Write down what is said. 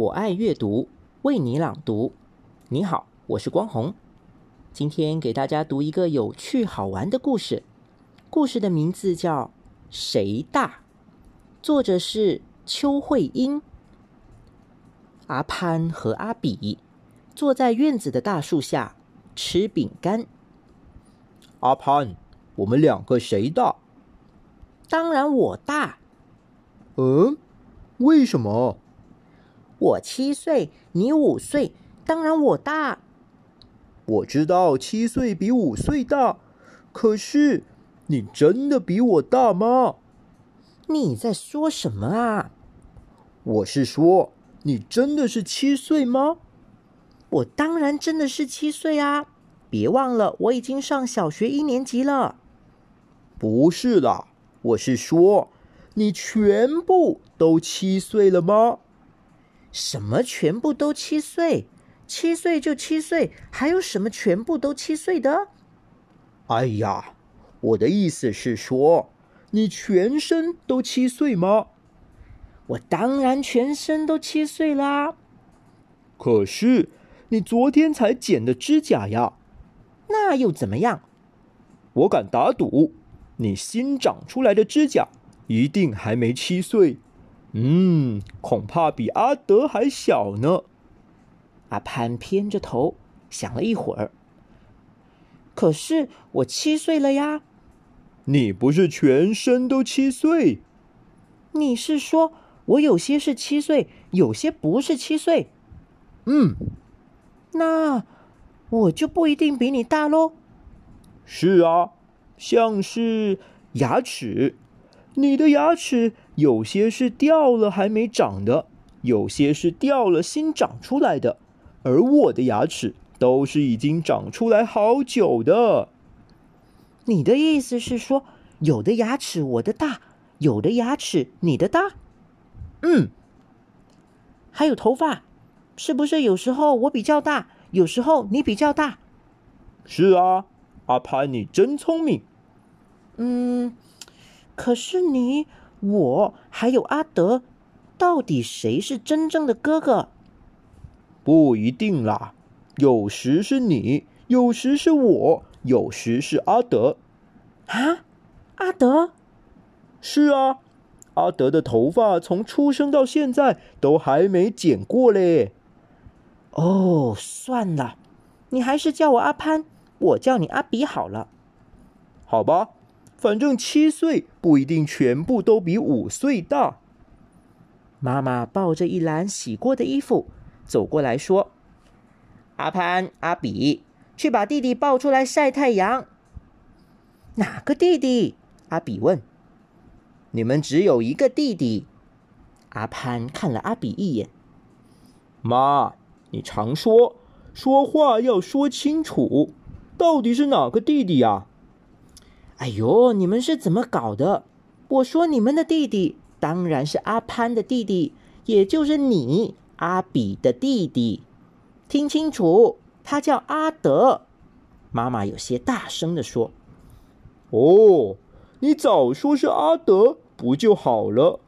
我爱阅读，为你朗读。你好，我是光红。今天给大家读一个有趣好玩的故事。故事的名字叫《谁大》，作者是邱慧英。阿潘和阿比坐在院子的大树下吃饼干。阿潘，我们两个谁大？当然我大。嗯，为什么？我七岁，你五岁，当然我大。我知道七岁比五岁大，可是你真的比我大吗？你在说什么啊？我是说，你真的是七岁吗？我当然真的是七岁啊！别忘了，我已经上小学一年级了。不是啦，我是说，你全部都七岁了吗？什么全部都七岁？七岁就七岁，还有什么全部都七岁的？哎呀，我的意思是说，你全身都七岁吗？我当然全身都七岁啦。可是你昨天才剪的指甲呀，那又怎么样？我敢打赌，你新长出来的指甲一定还没七岁。嗯，恐怕比阿德还小呢。阿潘偏着头想了一会儿，可是我七岁了呀。你不是全身都七岁？你是说我有些是七岁，有些不是七岁？嗯，那我就不一定比你大喽。是啊，像是牙齿，你的牙齿有些是掉了还没长的，有些是掉了新长出来的，而我的牙齿都是已经长出来好久的。你的意思是说，有的牙齿我的大，有的牙齿你的大？嗯，还有头发，是不是有时候我比较大，有时候你比较大？是啊，阿潘，你真聪明。嗯，可是你、我还有阿德，到底谁是真正的哥哥？不一定啦，有时是你，有时是我，有时是阿德。啊，阿德？是啊，阿德的头发从出生到现在都还没剪过嘞。哦，算了，你还是叫我阿潘，我叫你阿比好了。好吧，反正七岁不一定全部都比五岁大。妈妈抱着一篮洗过的衣服走过来说：“阿潘、阿比，去把弟弟抱出来晒太阳。”哪个弟弟？阿比问。你们只有一个弟弟。阿潘看了阿比一眼。妈，你常说说话要说清楚，到底是哪个弟弟呀？哎呦，你们是怎么搞的？我说你们的弟弟当然是阿潘的弟弟，也就是你阿比的弟弟。听清楚，他叫阿德。妈妈有些大声的说：“哦，你早说是阿德不就好了？”